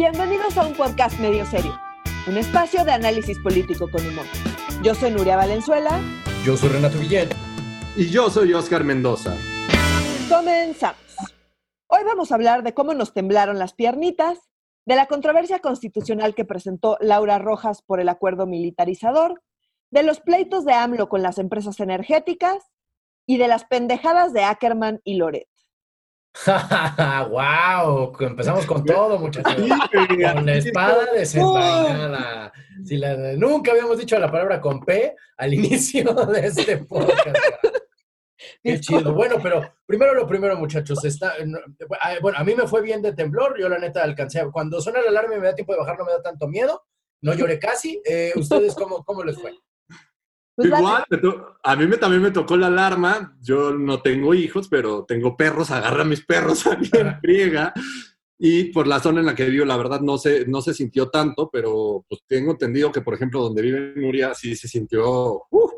Bienvenidos a un podcast medio serio, un espacio de análisis político con humor. Yo soy Nuria Valenzuela. Yo soy Renato Guillén. Y yo soy Oscar Mendoza. Comenzamos. Hoy vamos a hablar de cómo nos temblaron las piernitas, de la controversia constitucional que presentó Laura Rojas por el acuerdo militarizador, de los pleitos de AMLO con las empresas energéticas y de las pendejadas de Ackerman y Loret. ¡Wow! Empezamos con todo, muchachos. con la espada desenvainada. Si la, nunca habíamos dicho la palabra con P al inicio de este podcast. Qué chido. Bueno, pero primero lo primero, muchachos. Está, bueno, a mí me fue bien de temblor. Yo, la neta, alcancé. Cuando suena la alarma y me da tiempo de bajar, no me da tanto miedo. No lloré casi. Eh, ¿Ustedes cómo, cómo les fue? Pues Igual, a mí me, también me tocó la alarma. Yo no tengo hijos, pero tengo perros. Agarra a mis perros a mí en friega. Y por la zona en la que vivo, la verdad, no se, no se sintió tanto, pero pues tengo entendido que, por ejemplo, donde vive Nuria, sí se sintió... Uh.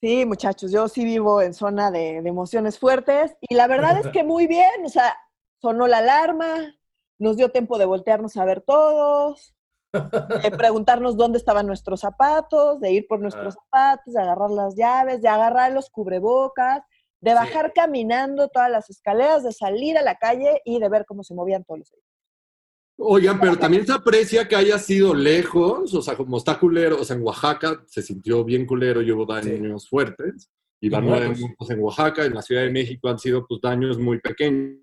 Sí, muchachos, yo sí vivo en zona de, de emociones fuertes y la verdad es que muy bien, o sea, sonó la alarma, nos dio tiempo de voltearnos a ver todos, de preguntarnos dónde estaban nuestros zapatos, de ir por nuestros ah. zapatos, de agarrar las llaves, de agarrar los cubrebocas, de bajar caminando todas las escaleras, de salir a la calle y de ver cómo se movían todos los edificios. Oigan, pero también se aprecia que haya sido lejos, o sea, como está culero, o sea, en Oaxaca se sintió bien culero y hubo daños fuertes, y van nueve minutos en Oaxaca, en la Ciudad de México han sido pues daños muy pequeños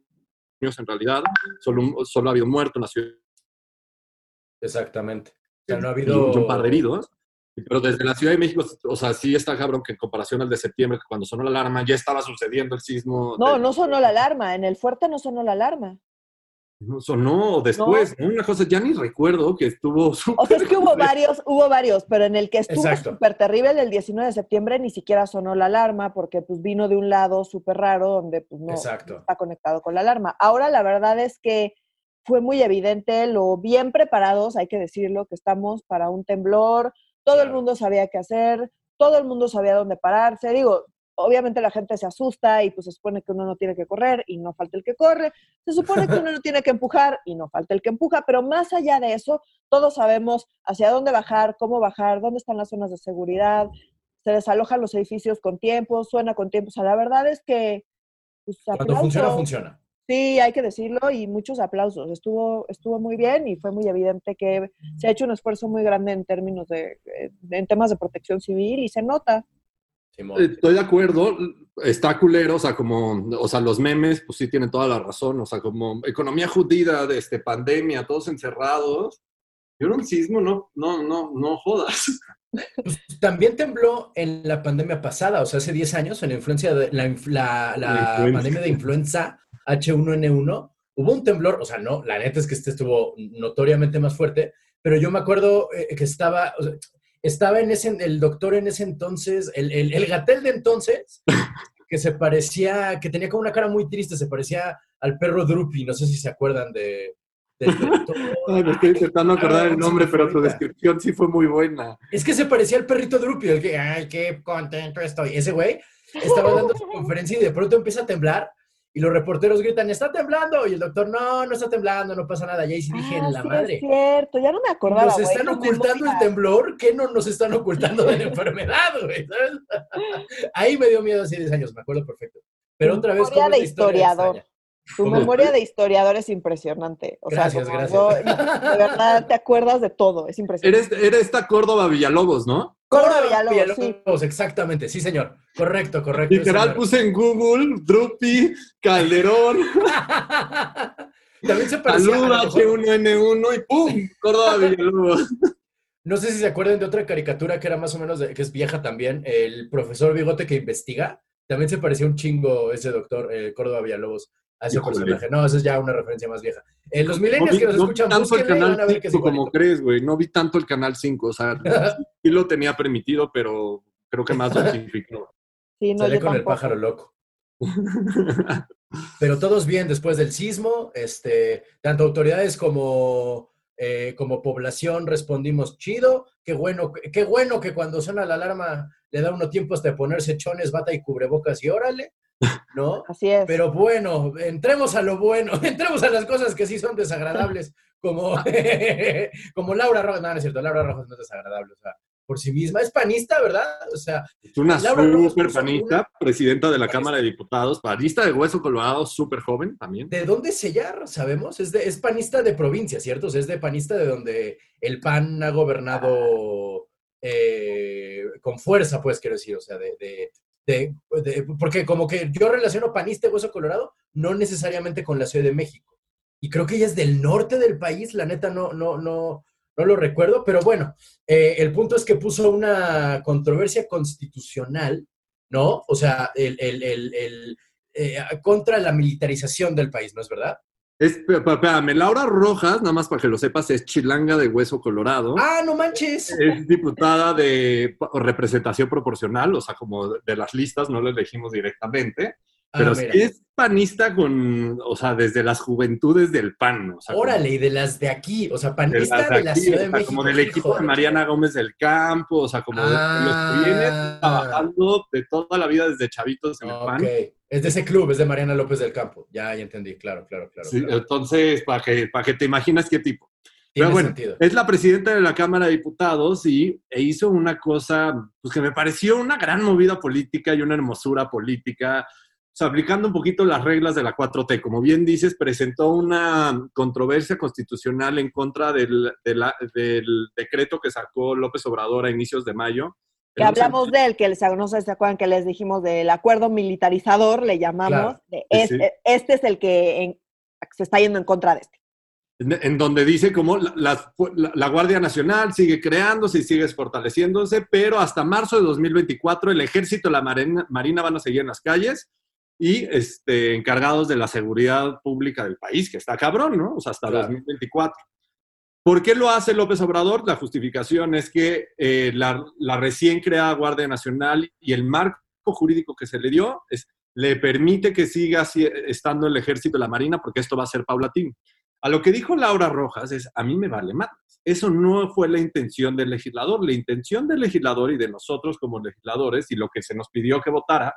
en realidad, solo, solo ha habido muerto en la ciudad Exactamente. O sea, no ha habido... un par de heridos. Pero desde la Ciudad de México, o sea, sí está cabrón que en comparación al de septiembre, que cuando sonó la alarma ya estaba sucediendo el sismo. No, no sonó la alarma. En el fuerte no sonó la alarma. No sonó después, Una cosa, ya ni recuerdo que estuvo O sea, es que hubo varios, hubo varios, pero en el que estuvo súper terrible, el 19 de septiembre, ni siquiera sonó la alarma porque pues vino de un lado súper raro donde pues no está conectado con la alarma. Ahora la verdad es que fue muy evidente lo bien preparados, hay que decirlo, que estamos para un temblor, todo el mundo sabía qué hacer, todo el mundo sabía dónde pararse, digo, obviamente la gente se asusta y pues se supone que uno no tiene que correr y no falta el que corre, se supone que uno no tiene que empujar y no falta el que empuja, pero más allá de eso, todos sabemos hacia dónde bajar, cómo bajar, dónde están las zonas de seguridad, se desalojan los edificios con tiempo, suena con tiempo, o sea, la verdad es que... Pues, Cuando funciona, funciona. Sí, hay que decirlo y muchos aplausos. Estuvo, estuvo muy bien y fue muy evidente que se ha hecho un esfuerzo muy grande en términos de, eh, en temas de protección civil y se nota. Estoy de acuerdo, está culero, o sea, como, o sea, los memes, pues sí tienen toda la razón, o sea, como economía judida, de este, pandemia, todos encerrados. Yo un sismo, no, no, no, no jodas. Pues, también tembló en la pandemia pasada, o sea, hace 10 años, en la influencia de la, la, la pandemia de influenza H1N1, hubo un temblor, o sea, no, la neta es que este estuvo notoriamente más fuerte, pero yo me acuerdo eh, que estaba, estaba en ese, el doctor en ese entonces, el, el, gatel de entonces, que se parecía, que tenía como una cara muy triste, se parecía al perro Drupi, no sé si se acuerdan de... me estoy intentando acordar el nombre, pero tu descripción sí fue muy buena. Es que se parecía al perrito Drupi, el que, ay, qué contento estoy. Ese güey estaba dando su conferencia y de pronto empieza a temblar y los reporteros gritan, está temblando. Y el doctor, no, no está temblando, no pasa nada. Y ahí sí dije, en ah, la madre. Es cierto, ya no me acordaba. ¿Nos están ocultando el temblor? ¿Qué no nos están ocultando de la enfermedad, güey? Ahí me dio miedo hace 10 años, me acuerdo perfecto. Pero otra vez. Memoria de historiador. Tu memoria de historiador es impresionante. O gracias, gracias. de verdad, te acuerdas de todo, es impresionante. Eres, esta Córdoba Villalobos, ¿no? Córdoba Villalobos, exactamente, sí, señor. Correcto, correcto. Literal puse en Google Drupi, Calderón. También se parecía Saluda H1N1 y ¡pum! Córdoba Villalobos. No sé si se acuerdan de otra caricatura que era más o menos, de, que es vieja también, el profesor Bigote que investiga. También se parecía un chingo ese doctor, eh, Córdoba Villalobos a ese personaje. No, esa es ya una referencia más vieja. Eh, los milenios que nos no escuchan, tanto el canal a ver qué como crees, güey. No vi tanto el canal 5, o sea, sí lo tenía permitido, pero creo que más dosificó. Sí, no, Sale con el pájaro loco. pero todos bien después del sismo, este, tanto autoridades como, eh, como población respondimos chido. Qué bueno, qué bueno que cuando suena la alarma le da uno tiempo hasta ponerse chones, bata y cubrebocas y órale. ¿No? Así es. Pero bueno, entremos a lo bueno, entremos a las cosas que sí son desagradables, como, como Laura Rojas, no, no es cierto, Laura Rojas no es desagradable, o sea, por sí misma. Es panista, ¿verdad? O sea, es una súper panista, presidenta de la Cámara de Diputados, panista de hueso colorado, súper joven también. ¿De dónde sellar? Sabemos, es, de, es panista de provincia, ¿cierto? O sea, es de panista de donde el PAN ha gobernado eh, con fuerza, pues, quiero decir, o sea, de, de, porque como que yo relaciono panista de hueso colorado no necesariamente con la Ciudad de México. Y creo que ella es del norte del país, la neta no, no, no, no lo recuerdo, pero bueno, eh, el punto es que puso una controversia constitucional, ¿no? O sea, el, el, eh, contra la militarización del país, ¿no es verdad? Es, espérame, Laura Rojas, nada más para que lo sepas, es chilanga de hueso colorado. Ah, no manches. Es diputada de representación proporcional, o sea, como de las listas, no lo elegimos directamente. Ah, pero sí es panista con, o sea, desde las juventudes del PAN. O Órale, y de las de aquí, o sea, panista de, la Ciudad de México. Como del equipo de Mariana Gómez del Campo, o sea, como de los que vienen ah. trabajando de toda la vida desde chavitos en el PAN. Es de ese club, es de Mariana López del Campo. Ya, ya entendí, claro, claro, claro. Sí, entonces, para que, para que te imaginas qué tipo. Pero bueno, es la presidenta de la Cámara de Diputados y e hizo una cosa pues, que me pareció una gran movida política y una hermosura política o sea, aplicando un poquito las reglas de la 4T. Como bien dices, presentó una controversia constitucional en contra del, del decreto que sacó López Obrador a inicios de mayo. Que hablamos de él, que no sé si se acuerdan que les dijimos del acuerdo militarizador, le llamamos. este, este, es el que se está yendo en contra de este. En, donde dice como la, la, Guardia Nacional sigue creándose y sigue fortaleciéndose, pero hasta marzo de 2024 el ejército y la marina, marina van a seguir en las calles y este, encargados de la seguridad pública del país, que está cabrón, ¿no? O sea, hasta 2024. ¿Por qué lo hace López Obrador? La justificación es que eh, la, recién creada Guardia Nacional y el marco jurídico que se le dio es, le permite que siga estando el ejército y la marina porque esto va a ser paulatino. A lo que dijo Laura Rojas es, a mí me vale más. Eso no fue la intención del legislador. La intención del legislador y de nosotros como legisladores y lo que se nos pidió que votara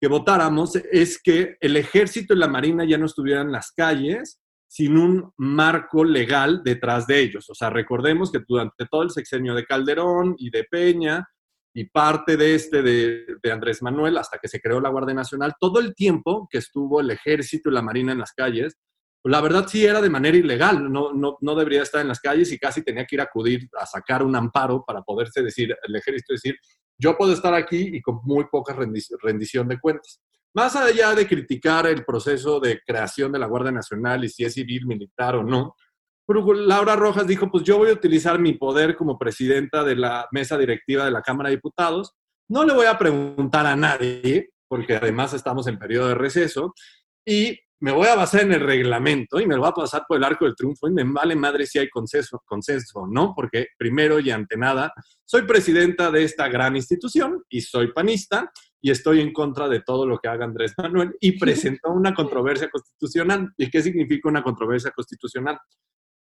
que votáramos es que el ejército y la marina ya no estuvieran en las calles sin un marco legal detrás de ellos. O sea, recordemos que durante todo el sexenio de Calderón y de Peña y parte de este de, Andrés Manuel, hasta que se creó la Guardia Nacional, todo el tiempo que estuvo el ejército y la marina en las calles, la verdad sí era de manera ilegal, no, no, no debería estar en las calles y casi tenía que ir a acudir a sacar un amparo para poderse decir, el ejército decir, yo puedo estar aquí y con muy poca rendición de cuentas. Más allá de criticar el proceso de creación de la Guardia Nacional y si es civil, militar o no, Laura Rojas dijo, pues yo voy a utilizar mi poder como presidenta de la mesa directiva de la Cámara de Diputados. No le voy a preguntar a nadie, porque además estamos en periodo de receso, y me voy a basar en el reglamento y me lo voy a pasar por el arco del triunfo y me vale madre si hay consenso, consenso ¿no? Porque primero y ante nada, soy presidenta de esta gran institución y soy panista y estoy en contra de todo lo que haga Andrés Manuel y presentó una controversia constitucional. ¿Y qué significa una controversia constitucional?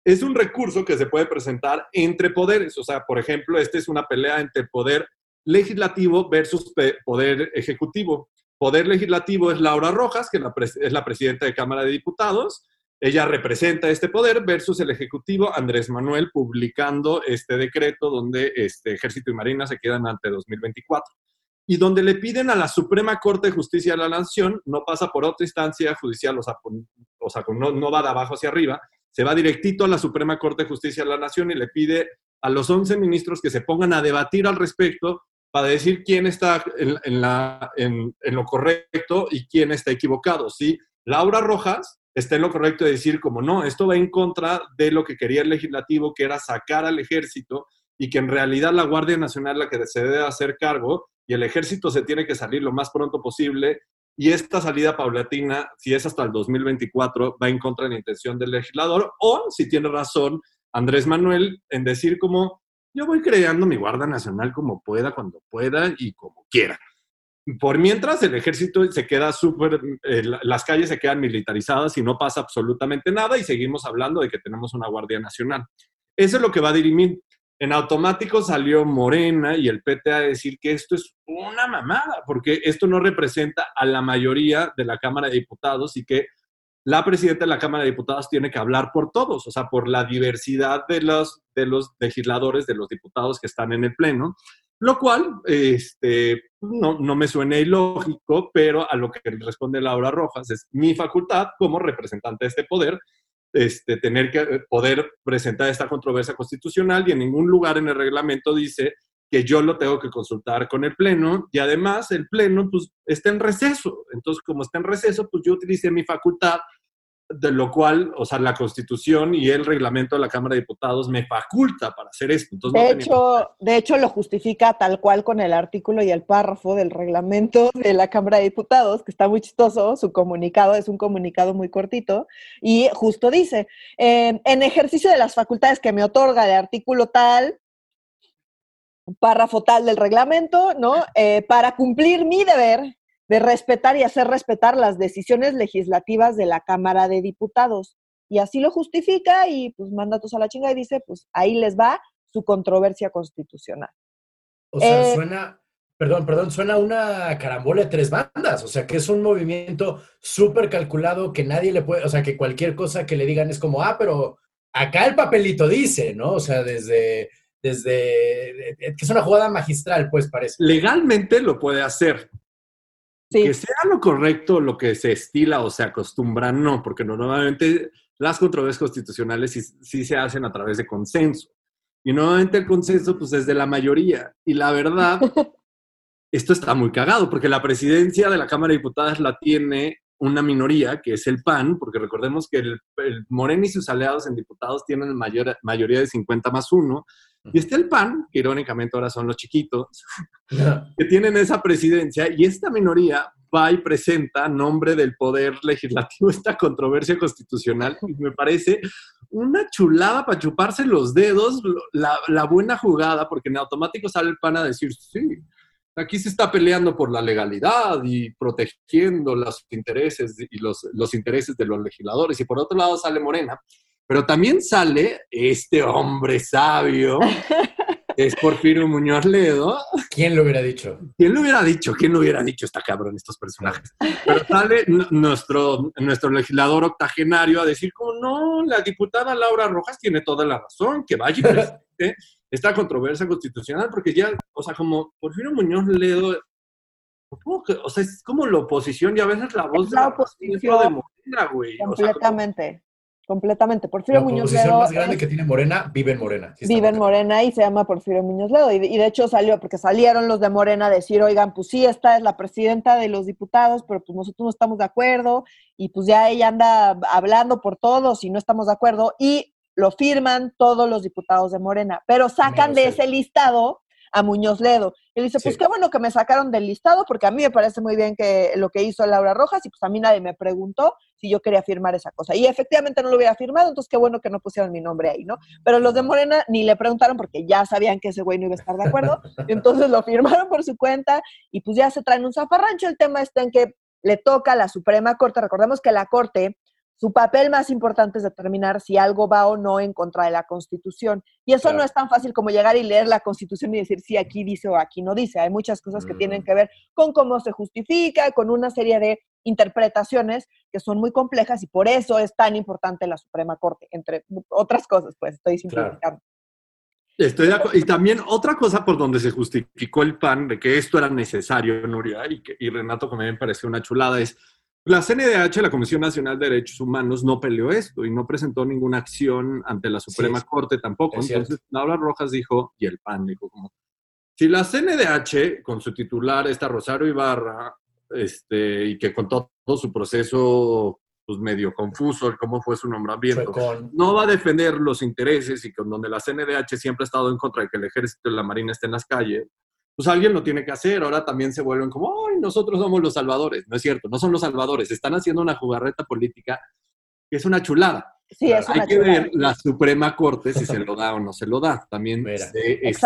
Es un recurso que se puede presentar entre poderes. O sea, por ejemplo, esta es una pelea entre poder legislativo versus poder ejecutivo. Poder Legislativo es Laura Rojas, que es la presidenta de Cámara de Diputados. Ella representa este poder versus el Ejecutivo, Andrés Manuel, publicando este decreto donde este Ejército y Marina se quedan ante 2024 y donde le piden a la Suprema Corte de Justicia de la Nación, no pasa por otra instancia judicial, o sea, no, no, va de abajo hacia arriba, se va directito a la Suprema Corte de Justicia de la Nación y le pide a los 11 ministros que se pongan a debatir al respecto para decir quién está en, lo correcto y quién está equivocado. ¿sí? Laura Rojas está en lo correcto de decir como no, esto va en contra de lo que quería el legislativo, que era sacar al ejército y que en realidad la Guardia Nacional la que se debe hacer cargo y el ejército se tiene que salir lo más pronto posible y esta salida paulatina, si es hasta el 2024, va en contra de la intención del legislador o si tiene razón Andrés Manuel en decir como yo voy creando mi Guardia Nacional como pueda, cuando pueda y como quiera. Por mientras, el ejército se queda súper, eh, las calles se quedan militarizadas y no pasa absolutamente nada y seguimos hablando de que tenemos una Guardia Nacional. Eso es lo que va a dirimir. En automático salió Morena y el PT a decir que esto es una mamada, porque esto no representa a la mayoría de la Cámara de Diputados y que la presidenta de la Cámara de Diputados tiene que hablar por todos, o sea, por la diversidad de los, de los legisladores, de los diputados que están en el Pleno, lo cual este, no, no me suena ilógico, pero a lo que responde Laura Rojas es mi facultad como representante de este poder, este, tener que poder presentar esta controversia constitucional y en ningún lugar en el reglamento dice que yo lo tengo que consultar con el Pleno y además el Pleno pues está en receso. Entonces, como está en receso, pues yo utilicé mi facultad, de lo cual, o sea, la Constitución y el reglamento de la Cámara de Diputados me faculta para hacer esto. Entonces, de, hecho, de hecho, lo justifica tal cual con el artículo y el párrafo del reglamento de la Cámara de Diputados, que está muy chistoso, su comunicado es un comunicado muy cortito, y justo dice, eh, en ejercicio de las facultades que me otorga el artículo tal, párrafo tal del reglamento, ¿no? Eh, para cumplir mi deber de respetar y hacer respetar las decisiones legislativas de la Cámara de Diputados. Y así lo justifica y pues manda todos a la chinga y dice, pues ahí les va su controversia constitucional. O sea, eh, suena, perdón, perdón, suena una carambola de tres bandas, o sea, que es un movimiento súper calculado que nadie le puede, o sea, que cualquier cosa que le digan es como, ah, pero acá el papelito dice, ¿no? O sea, desde desde que es una jugada magistral, pues parece. Legalmente lo puede hacer. Que sea lo correcto, lo que se estila o se acostumbra, no, porque normalmente las controversias constitucionales sí, se hacen a través de consenso. Y normalmente el consenso, pues, es de la mayoría. Y la verdad, esto está muy cagado, porque la presidencia de la Cámara de Diputados la tiene una minoría, que es el PAN, porque recordemos que el, el y sus aliados en diputados tienen mayor, mayoría de 50 más 1, y está el PAN, que irónicamente ahora son los chiquitos, que tienen esa presidencia, y esta minoría va y presenta nombre del poder legislativo esta controversia constitucional, y me parece una chulada para chuparse los dedos, la, la buena jugada, porque en automático sale el PAN a decir, sí, aquí se está peleando por la legalidad y protegiendo los intereses y los, los intereses de los legisladores, y por otro lado sale Morena pero también sale este hombre sabio, es Porfirio Muñoz Ledo. ¿Quién lo hubiera dicho? ¿Quién lo hubiera dicho? ¿Quién lo hubiera dicho? Está cabrón estos personajes. Pero sale nuestro, nuestro legislador octogenario a decir como, no, la diputada Laura Rojas tiene toda la razón, que vaya y presente esta controversia constitucional, porque ya, o sea, como Porfirio Muñoz Ledo o sea, es como la oposición y a veces la voz de la oposición de Morena, güey. Completamente completamente. Porfirio Muñoz Ledo. La más grande que tiene Morena vive en Morena. vive en Morena y se llama Porfirio Muñoz Ledo. Y, de hecho salió, porque salieron los de Morena a decir, oigan, pues sí, esta es la presidenta de los diputados, pero pues nosotros no estamos de acuerdo. Y pues ya ella anda hablando por todos y no estamos de acuerdo. Y lo firman todos los diputados de Morena, pero sacan de ese listado a Muñoz Ledo. Y dice, pues qué bueno que me sacaron del listado, porque a mí me parece muy bien que lo que hizo Laura Rojas, y pues a mí nadie me preguntó si yo quería firmar esa cosa. Y efectivamente no lo hubiera firmado, entonces qué bueno que no pusieron mi nombre ahí, ¿no? Pero los de Morena ni le preguntaron porque ya sabían que ese güey no iba a estar de acuerdo, entonces lo firmaron por su cuenta y pues ya se traen un zafarrancho. El tema está en que le toca a la Suprema Corte, recordemos que la Corte su papel más importante es determinar si algo va o no en contra de la Constitución. Y eso no es tan fácil como llegar y leer la Constitución y decir si aquí dice o aquí no dice. Hay muchas cosas que tienen que ver con cómo se justifica, con una serie de interpretaciones que son muy complejas y por eso es tan importante la Suprema Corte, entre otras cosas, pues estoy simplificando. Estoy de acuerdo. Y también otra cosa por donde se justificó el PAN de que esto era necesario, Nuria, y, que, y Renato, que me pareció una chulada, es la CNDH, la Comisión Nacional de Derechos Humanos, no peleó esto y no presentó ninguna acción ante la Suprema Corte tampoco. Entonces, Laura Rojas dijo, y el PAN dijo como, si la CNDH, con su titular, esta Rosario Ibarra, este, y que con todo, su proceso pues medio confuso, cómo fue su nombramiento, no va a defender los intereses y con donde la CNDH siempre ha estado en contra de que el ejército y la marina estén en las calles, pues alguien lo tiene que hacer. Ahora también se vuelven como, ay, nosotros somos los salvadores. No es cierto, no son los salvadores. Están haciendo una jugarreta política que es una chulada. Sí, es Hay que ver la Suprema Corte si se lo da o no se lo da. También es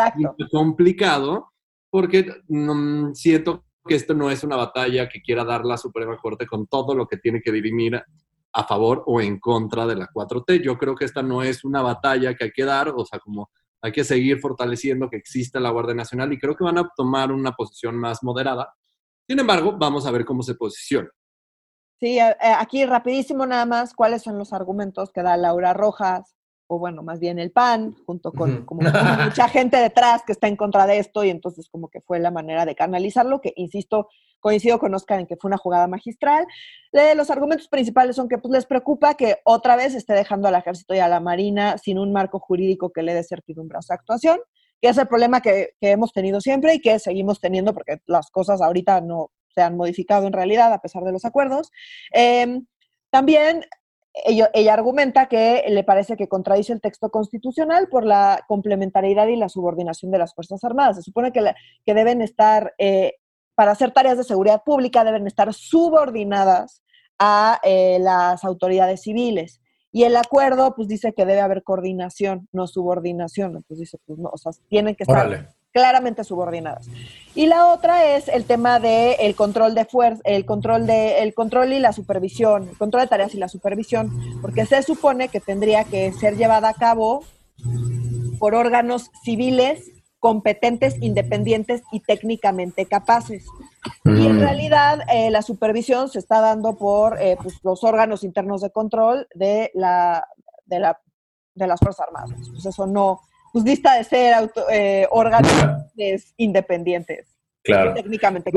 complicado porque mm, siento que esto no es una batalla que quiera dar la Suprema Corte con todo lo que tiene que dirimir a favor o en contra de la 4T. Yo creo que esta no es una batalla que hay que dar, o sea, como hay que seguir fortaleciendo que exista la Guardia Nacional y creo que van a tomar una posición más moderada. Sin embargo, vamos a ver cómo se posiciona. Sí, eh, eh, aquí rapidísimo nada más, ¿cuáles son los argumentos que da Laura Rojas? O bueno, más bien el PAN, junto con como, mucha gente detrás que está en contra de esto, y entonces como que fue la manera de canalizarlo, que insisto, coincido con Oscar en que fue una jugada magistral. los argumentos principales son que pues, les preocupa que otra vez esté dejando al ejército y a la marina sin un marco jurídico que le dé certidumbre a su actuación, que es el problema que, que hemos tenido siempre y que seguimos teniendo porque las cosas ahorita no se han modificado en realidad a pesar de los acuerdos. Em, también ella, ella, argumenta que le parece que contradice el texto constitucional por la complementariedad y la subordinación de las Fuerzas Armadas. Se supone que, que deben estar, eh, para hacer tareas de seguridad pública, deben estar subordinadas a eh, las autoridades civiles. Y el acuerdo, pues dice que debe haber coordinación, no subordinación. Pues dice, pues no, o sea, tienen que estar claramente subordinadas. Y la otra es el tema del el control de fuerza, el control de el control y la supervisión, el control de tareas y la supervisión, porque se supone que tendría que ser llevada a cabo por órganos civiles competentes, independientes y técnicamente capaces. Y en mm. realidad eh, la supervisión se está dando por eh, pues, los órganos internos de control de la de la de las Fuerzas Armadas. Pues eso no, pues lista de ser auto, eh, órganos independientes. Claro. Técnicamente.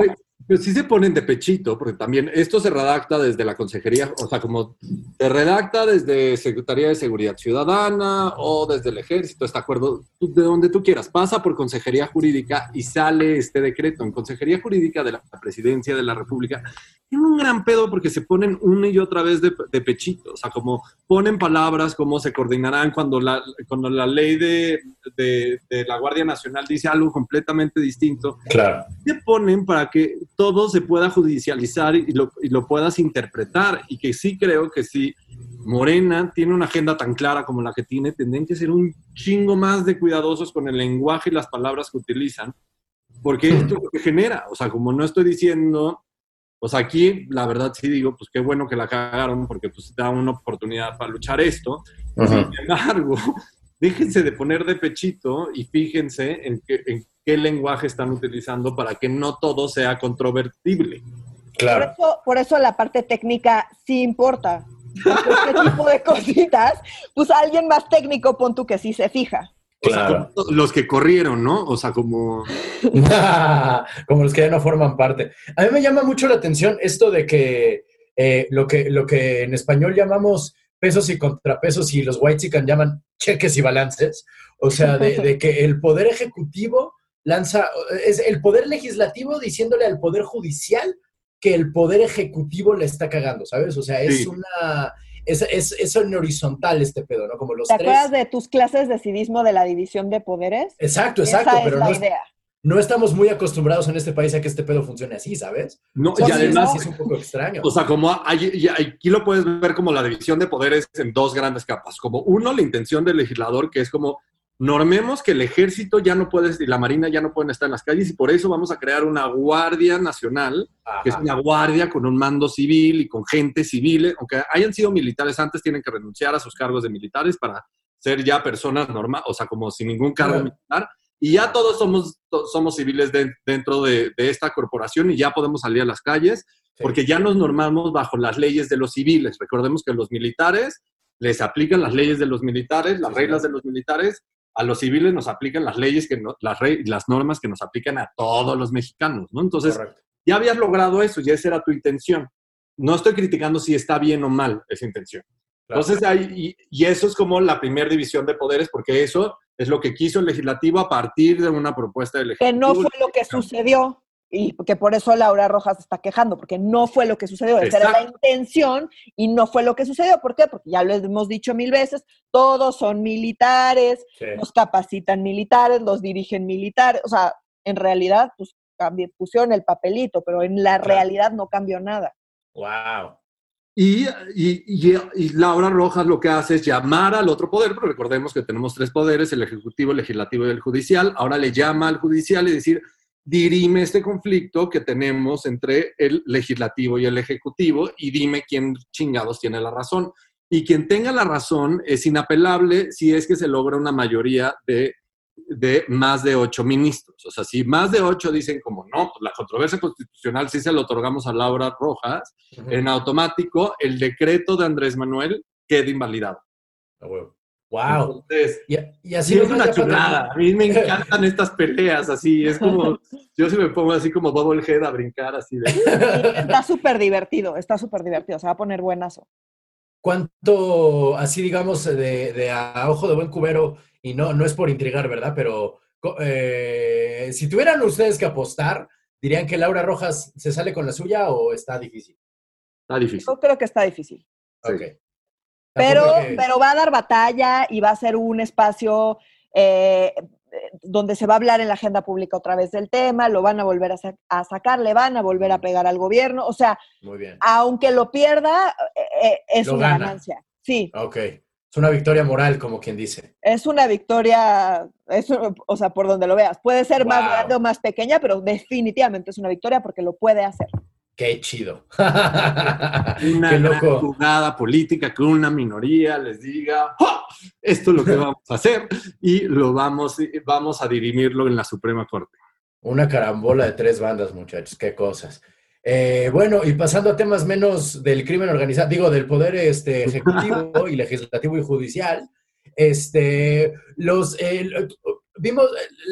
Pero sí se ponen de pechito, porque también esto se redacta desde la Consejería, o sea, como se redacta desde Secretaría de Seguridad Ciudadana o desde el Ejército, este acuerdo, de donde tú quieras, pasa por Consejería Jurídica y sale este decreto. En Consejería Jurídica de la Presidencia de la República tiene un gran pedo porque se ponen una y otra vez de, pechito, o sea, como ponen palabras, cómo se coordinarán cuando la, cuando la ley de, de, de la Guardia Nacional dice algo completamente distinto. Claro. Se ponen para que todo se pueda judicializar y lo, y lo puedas interpretar. Y que sí creo que si Morena tiene una agenda tan clara como la que tiene, tendrían que ser un chingo más de cuidadosos con el lenguaje y las palabras que utilizan, porque esto es lo que genera. O sea, como no estoy diciendo, pues aquí la verdad sí digo, pues qué bueno que la cagaron, porque pues da una oportunidad para luchar esto. Sin embargo, déjense de poner de pechito y fíjense en, que, en qué lenguaje están utilizando para que no todo sea controvertible. Claro. Por eso, la parte técnica sí importa. este tipo de cositas, pues alguien más técnico pon tú que sí se fija. Claro. los que corrieron, ¿no? O sea, como... como los que ya no forman parte. A mí me llama mucho la atención esto de que, eh, lo, que lo que en español llamamos pesos y contrapesos y los white llaman cheques y balances. O sea, de que el poder ejecutivo lanza, es el poder legislativo diciéndole al poder judicial que el poder ejecutivo le está cagando, ¿sabes? O sea, es una... Es, es, en horizontal este pedo, ¿no? Como los ¿Te acuerdas de tus clases de civismo de la división de poderes? Exacto, exacto, pero no, idea. no estamos muy acostumbrados en este país a que este pedo funcione así, ¿sabes? No, y además es un poco extraño. O sea, como aquí lo puedes ver como la división de poderes en dos grandes capas. Como uno, la intención del legislador, que es como normemos que el ejército ya no puede y la marina ya no pueden estar en las calles y por eso vamos a crear una guardia nacional, que es una guardia con un mando civil y con gente civil, aunque hayan sido militares antes, tienen que renunciar a sus cargos de militares para ser ya personas normales, o sea, como sin ningún cargo militar. Y ya todos somos, somos civiles dentro de, de, esta corporación y ya podemos salir a las calles porque ya nos normamos bajo las leyes de los civiles. Recordemos que los militares les aplican las leyes de los militares, las reglas de los militares, a los civiles nos aplican las leyes, que las, las normas que nos aplican a todos los mexicanos, ¿no? Entonces, ya habías logrado eso, ya esa era tu intención. No estoy criticando si está bien o mal esa intención. Entonces, y, y, eso es como la primera división de poderes, porque eso es lo que quiso el legislativo a partir de una propuesta del Que no fue lo que sucedió y que por eso Laura Rojas está quejando, porque no fue lo que sucedió, esa era la intención y no fue lo que sucedió. ¿Por qué? Porque ya lo hemos dicho mil veces, todos son militares, los capacitan militares, los dirigen militares, o sea, en realidad, pues pusieron el papelito, pero en la realidad no cambió nada. Wow. Y, y, y, Laura Rojas lo que hace es llamar al otro poder, porque recordemos que tenemos tres poderes, el ejecutivo, el legislativo y el judicial. Ahora le llama al judicial y decir, dirime este conflicto que tenemos entre el legislativo y el ejecutivo y dime quién chingados tiene la razón. Y quien tenga la razón es inapelable si es que se logra una mayoría de de más de ocho ministros. O sea, si más de ocho dicen como no, pues la controversia constitucional sí se lo otorgamos a Laura Rojas, en automático el decreto de Andrés Manuel queda invalidado. Wow. y, así es una chulada. A mí me encantan estas peleas así. Es como, yo se me pongo así como Head a brincar así. De... está súper divertido, está súper divertido. Se va a poner buenazo. ¿Cuánto, así digamos, de, de, a ojo de buen cubero, y no, no es por intrigar, ¿verdad? Pero eh, si tuvieran ustedes que apostar, ¿dirían que Laura Rojas se sale con la suya o está difícil? Está difícil. Yo creo que está difícil. Ok. Pero, pero va a dar batalla y va a ser un espacio eh, donde se va a hablar en la agenda pública otra vez del tema, lo van a volver a, sacar, le van a volver a pegar al gobierno. O sea, aunque lo pierda, eh, eh, es una ganancia. Sí. Ok. Es una victoria moral, como quien dice. Es una victoria, o sea, por donde lo veas. Puede ser más grande o más pequeña, pero definitivamente es una victoria porque lo puede hacer. Qué chido. una jugada política que una minoría les diga, esto es lo que vamos a hacer y lo vamos, vamos a dirimirlo en la Suprema Corte. Una carambola de tres bandas, muchachos, qué cosas. Eh, bueno, y pasando a temas menos del crimen organizado, digo, del poder este, ejecutivo y legislativo y judicial, este, los, vimos,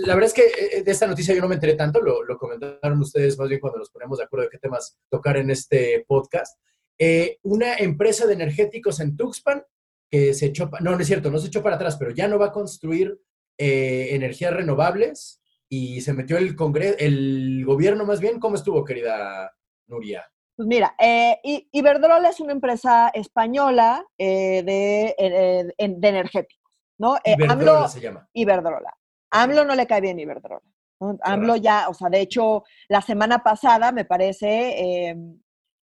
la verdad es que eh, de esta noticia yo no me enteré tanto, lo, comentaron ustedes más bien cuando nos ponemos de acuerdo de qué temas tocar en este podcast. Eh, una empresa de energéticos en Tuxpan que se echó, no, no es cierto, no se echó para atrás, pero ya no va a construir eh, energías renovables y se metió el Congreso, el gobierno más bien. ¿Cómo estuvo, querida Nuria? Pues mira, Iberdrola es una empresa española de, de, energéticos, ¿no? Iberdrola se llama. Iberdrola. AMLO no le cae bien Iberdrola. AMLO ya, o sea, de hecho, la semana pasada, me parece, em,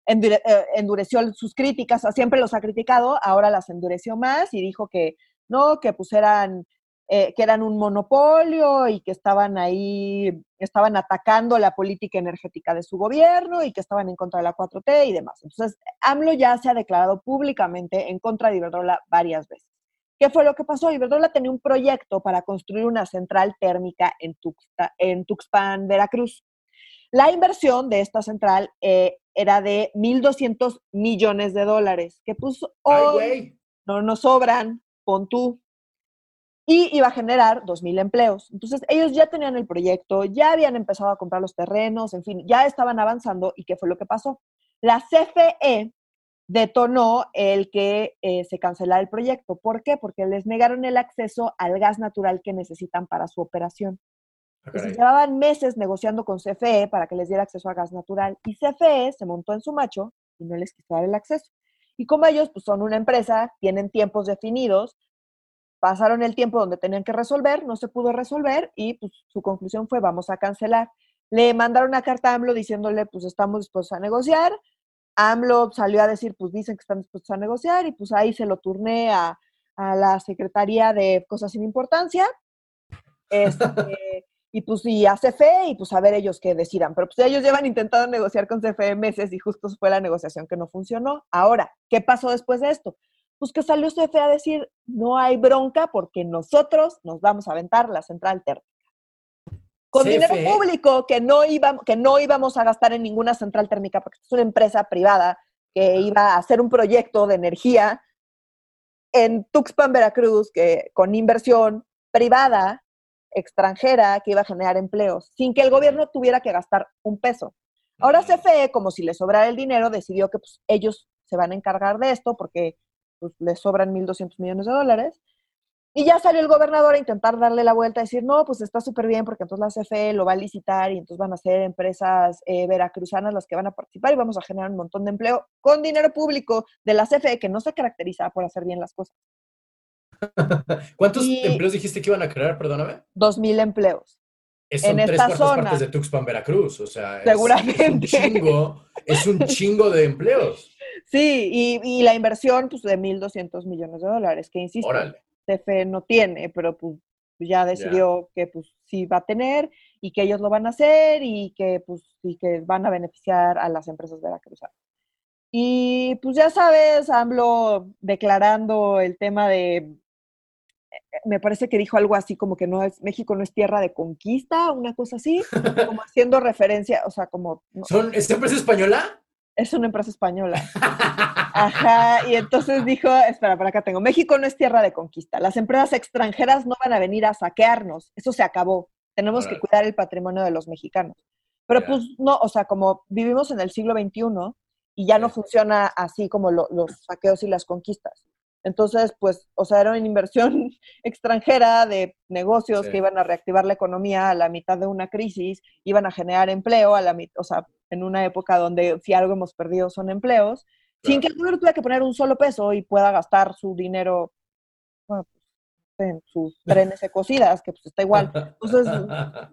eh, endureció sus críticas, siempre los ha criticado, ahora las endureció más y dijo que no, que pues eran, eh, que eran un monopolio y que estaban ahí, estaban atacando la política energética de su gobierno y que estaban en contra de la 4T y demás. Entonces, AMLO ya se ha declarado públicamente en contra de Iberdrola varias veces. ¿Qué fue lo que pasó? Iberdrola tenía un proyecto para construir una central térmica en, en Tuxpan, Veracruz. La inversión de esta central eh, era de 1.200 millones de dólares, que puso hoy no nos sobran, pon tú. Y iba a generar 2.000 empleos. Entonces, ellos ya tenían el proyecto, ya habían empezado a comprar los terrenos, en fin, ya estaban avanzando. ¿Y qué fue lo que pasó? La CFE detonó el que eh, se cancelara el proyecto. ¿Por qué? Porque les negaron el acceso al gas natural que necesitan para su operación. Ah, llevaban meses negociando con CFE para que les diera acceso a gas natural y CFE se montó en su macho y no les quiso dar el acceso. Y como ellos pues, son una empresa, tienen tiempos definidos, pasaron el tiempo donde tenían que resolver, no se pudo resolver y pues, su conclusión fue vamos a cancelar. Le mandaron una carta a AMLO diciéndole pues estamos dispuestos a negociar, AMLO salió a decir, pues dicen que están dispuestos a negociar y pues ahí se lo turné a, la Secretaría de Cosas sin Importancia. Este, y pues y a CFE y pues a ver ellos qué decidan. Pero pues ellos llevan intentando negociar con CFE meses y justo fue la negociación que no funcionó. Ahora, ¿qué pasó después de esto? Pues que salió CFE a decir, no hay bronca porque nosotros nos vamos a aventar la central térmica con dinero público que no, íbamos, que no íbamos a gastar en ninguna central térmica, porque es una empresa privada que iba a hacer un proyecto de energía en Tuxpan, Veracruz, que, con inversión privada, extranjera, que iba a generar empleos, sin que el gobierno tuviera que gastar un peso. Ahora CFE, como si le sobrara el dinero, decidió que pues, ellos se van a encargar de esto porque pues, les sobran 1.200 millones de dólares y ya salió el gobernador a intentar darle la vuelta, a decir, no, pues está súper bien porque entonces la CFE lo va a licitar y entonces van a ser empresas eh, veracruzanas las que van a participar y vamos a generar un montón de empleo con dinero público de la CFE que no se caracteriza por hacer bien las cosas. ¿Cuántos empleos dijiste que iban a crear, perdóname? Dos mil empleos. en tres esta zona. partes de Tuxpan, Veracruz, o sea, Seguramente. Es, un chingo, es un chingo de empleos. Sí, y, y la inversión pues, de 1.200 millones de dólares, que insisto, Órale. CFE no tiene, pero pues ya decidió que pues sí va a tener y que ellos lo van a hacer y que pues y que van a beneficiar a las empresas de la veracruzanas. Y pues ya sabes, AMLO declarando el tema de me parece que dijo algo así como que no es, México no es tierra de conquista, una cosa así, como haciendo referencia, o sea, como... ¿Son, ¿Es empresa española? Es una empresa española. Ajá, y entonces dijo, espera, por acá tengo, México no es tierra de conquista, las empresas extranjeras no van a venir a saquearnos, eso se acabó, tenemos que cuidar el patrimonio de los mexicanos. Pero pues no, o sea, como vivimos en el siglo XXI y ya no funciona así como los saqueos y las conquistas. Entonces, pues, o sea, era una inversión extranjera de negocios que iban a reactivar la economía a la mitad de una crisis, iban a generar empleo a la mitad, o sea, en una época donde si algo hemos perdido son empleos, sin que el gobierno tuviera que poner un solo peso y pueda gastar su dinero bueno, pues, en sus trenes cocidas, que pues está igual. Entonces,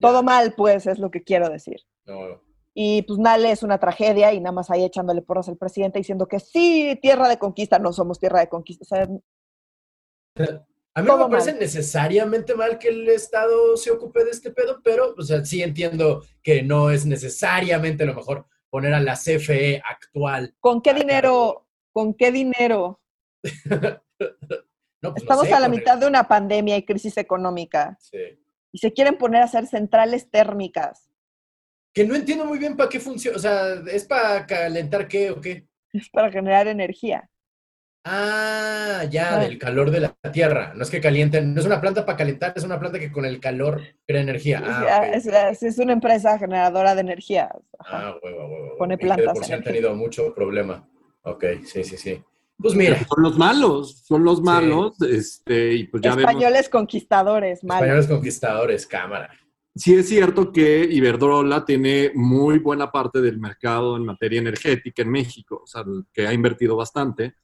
todo mal, pues, es lo que quiero decir. No. Y pues Nale es una tragedia y nada más ahí echándole porras al presidente diciendo que sí, tierra de conquista, no somos tierra de conquista. a mí no me parece necesariamente mal que el Estado se ocupe de este pedo, pero, o sea, sí entiendo que no es necesariamente lo mejor poner a la CFE actual. ¿Con qué dinero? ¿Con qué dinero? Pues, Estamos a la mitad de una pandemia y crisis económica. Sí. Y se quieren poner a hacer centrales térmicas que no entiendo muy bien para qué funciona. O sea, ¿es para calentar qué o qué? Es para generar energía. Ah, ya, del calor de la tierra. No es que calienten, no es una planta para calentar, es una planta que con el calor crea energía. Ah, es, una empresa generadora de energía. Ah, huevo, huevo. Pone plantas. Por si han tenido mucho problema. Ok, sí, sí, sí. Pues mira. Son los malos, son los malos. Este, y pues ya Españoles conquistadores, malos. Españoles conquistadores, cámara sí es cierto que Iberdrola tiene muy buena parte del mercado en materia energética en México, o sea, que ha invertido bastante.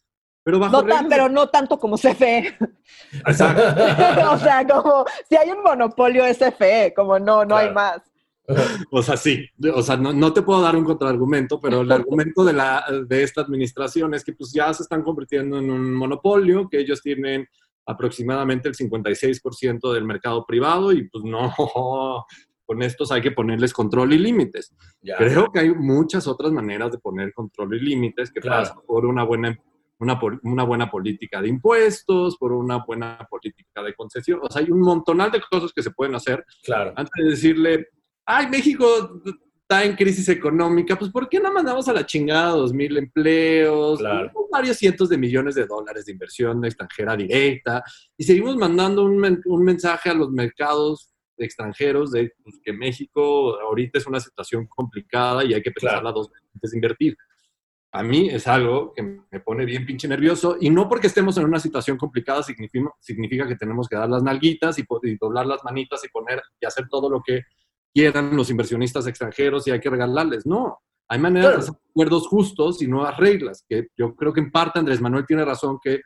Pero, bajo no pero no tanto como CFE. Exacto. o sea, como si hay un monopolio es CFE, como no, no hay más. O sea, sí, o sea, no, no, te puedo dar un contraargumento, pero el argumento de, la, de esta administración es que pues ya se están convirtiendo en un monopolio, que ellos tienen aproximadamente el 56% del mercado privado y pues no, con estos hay que ponerles control y límites. Creo que hay muchas otras maneras de poner control y límites que pasan por una buena, una, una, buena política de impuestos, por una buena política de concesión. O sea, hay un montonal de cosas que se pueden hacer. Claro. Antes de decirle, ay, México está en crisis económica, pues ¿por qué no mandamos a la chingada dos mil empleos, varios cientos de millones de dólares de inversión extranjera directa y seguimos mandando un, un mensaje a los mercados extranjeros de pues, que México ahorita es una situación complicada y hay que pensarla dos veces antes de invertir? A mí es algo que me pone bien pinche nervioso y no porque estemos en una situación complicada significa, significa que tenemos que dar las nalguitas y, y doblar las manitas y poner y hacer todo lo que quieran los inversionistas extranjeros y hay que regalarles. No, hay maneras de hacer acuerdos justos y nuevas reglas, que yo creo que en parte Andrés Manuel tiene razón que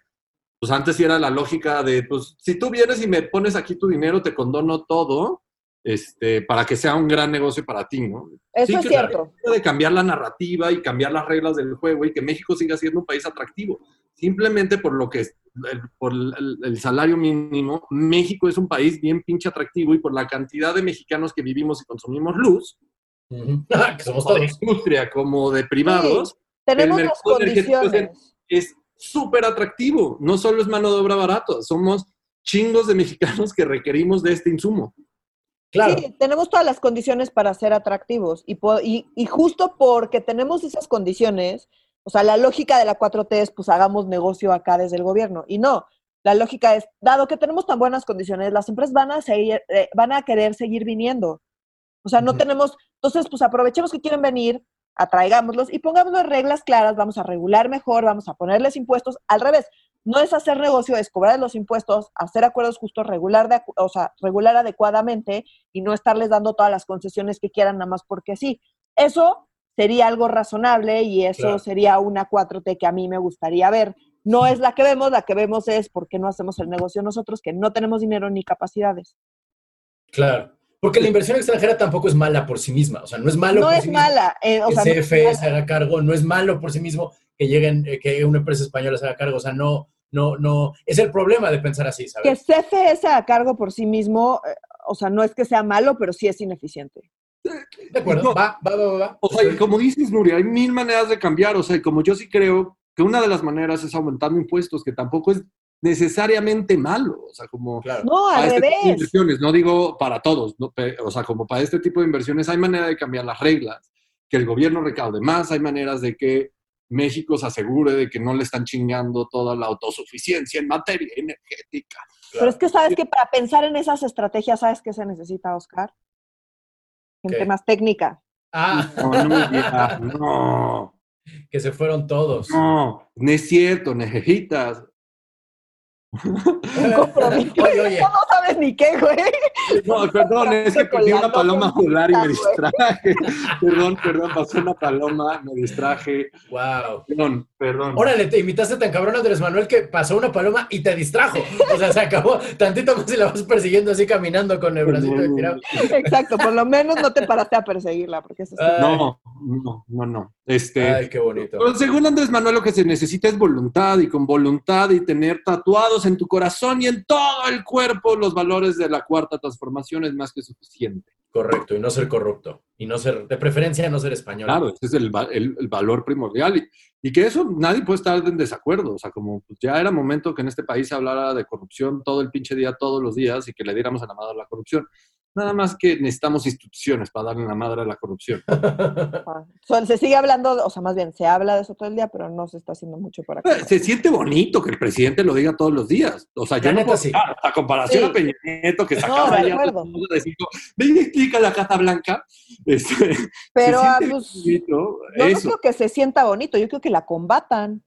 pues antes era la lógica de, pues si tú vienes y me pones aquí tu dinero, te condono todo, este, para que sea un gran negocio para ti, ¿no? Eso es cierto. De cambiar la narrativa y cambiar las reglas del juego y que México siga siendo un país atractivo. Simplemente por lo que por el, salario mínimo, México es un país bien pinche atractivo y por la cantidad de mexicanos que vivimos y consumimos luz, que somos todos. de industria como de privados, tenemos el condiciones. es súper atractivo. No solo es mano de obra barato, somos chingos de mexicanos que requerimos de este insumo. Claro. Sí, tenemos todas las condiciones para ser atractivos y, y, y justo porque tenemos esas condiciones, o sea, la lógica de la 4T es, pues hagamos negocio acá desde el gobierno. Y no, la lógica es, dado que tenemos tan buenas condiciones, las empresas van a, seguir, eh, van a querer seguir viniendo. O sea, no tenemos, entonces, pues aprovechemos que quieren venir, atraigámoslos y pongámosles reglas claras, vamos a regular mejor, vamos a ponerles impuestos. Al revés, no es hacer negocio, es cobrar los impuestos, hacer acuerdos justos, regular, de, o sea, regular adecuadamente y no estarles dando todas las concesiones que quieran nada más porque sí. Eso sería algo razonable y eso sería una 4T que a mí me gustaría ver. No es la que vemos, la que vemos es por qué no hacemos el negocio nosotros, que no tenemos dinero ni capacidades. Claro. Porque la inversión extranjera tampoco es mala por sí misma. O sea, no es malo no es mala. Eh, o que CFE se haga cargo. No es malo por sí mismo que lleguen, eh, que una empresa española se haga cargo. O sea, no, no, no. Es el problema de pensar así, ¿sabes? Que CFE se haga cargo por sí mismo, eh, o sea, no es que sea malo, pero sí es ineficiente. De acuerdo, va, va, va, va. O sea, como dices, Nuria, hay mil maneras de cambiar. O sea, como yo sí creo que una de las maneras es aumentando impuestos, que tampoco es necesariamente malo. O sea, como no, al este revés. inversiones, no digo para todos, o sea, como para este tipo de inversiones hay manera de cambiar las reglas, que el gobierno recaude más, hay maneras de que México se asegure de que no le están chingando toda la autosuficiencia en materia energética. Pero es que sabes que para pensar en esas estrategias, ¿sabes qué se necesita, Oscar? Gente más técnica. Ah. No, no. Que se fueron todos. No, no es cierto, necesitas oye, oye. No sabes ni qué, güey. No, perdón, es que perdí una paloma volar y me distraje. perdón, perdón, pasó una paloma, me distraje. Wow. Perdón, perdón. Órale, te imitaste tan cabrón, Andrés Manuel, que pasó una paloma y te distrajo. O sea, se acabó tantito más y la vas persiguiendo así caminando con el bracito tirado. Exacto, por lo menos no te paraste a perseguirla, porque eso No, no, no, no. Este, Ay, qué bonito. según Andrés Manuel, lo que se necesita es voluntad y con voluntad y tener en tu corazón y en todo el cuerpo los valores de la cuarta transformación es más que suficiente. Correcto, y no ser corrupto, y no ser, de preferencia, no ser español. Claro, ese es el, el, valor primordial. Y, y, que eso nadie puede estar en desacuerdo. O sea, como pues, ya era momento que en este país se hablara de corrupción todo el pinche día, todos los días, y que le diéramos a la madre la corrupción. Nada más que necesitamos instituciones para darle la madre a la corrupción. se sigue hablando, o sea, más bien se habla de eso todo el día, pero no se está haciendo mucho para acá. Se siente bonito que el presidente lo diga todos los días. O sea, yo no puedo, a comparación a Peña Nieto que sacaba no, ya ven explica la Casa Blanca. Este, pero ah, pues, yo no creo que se sienta bonito, yo creo que la combatan.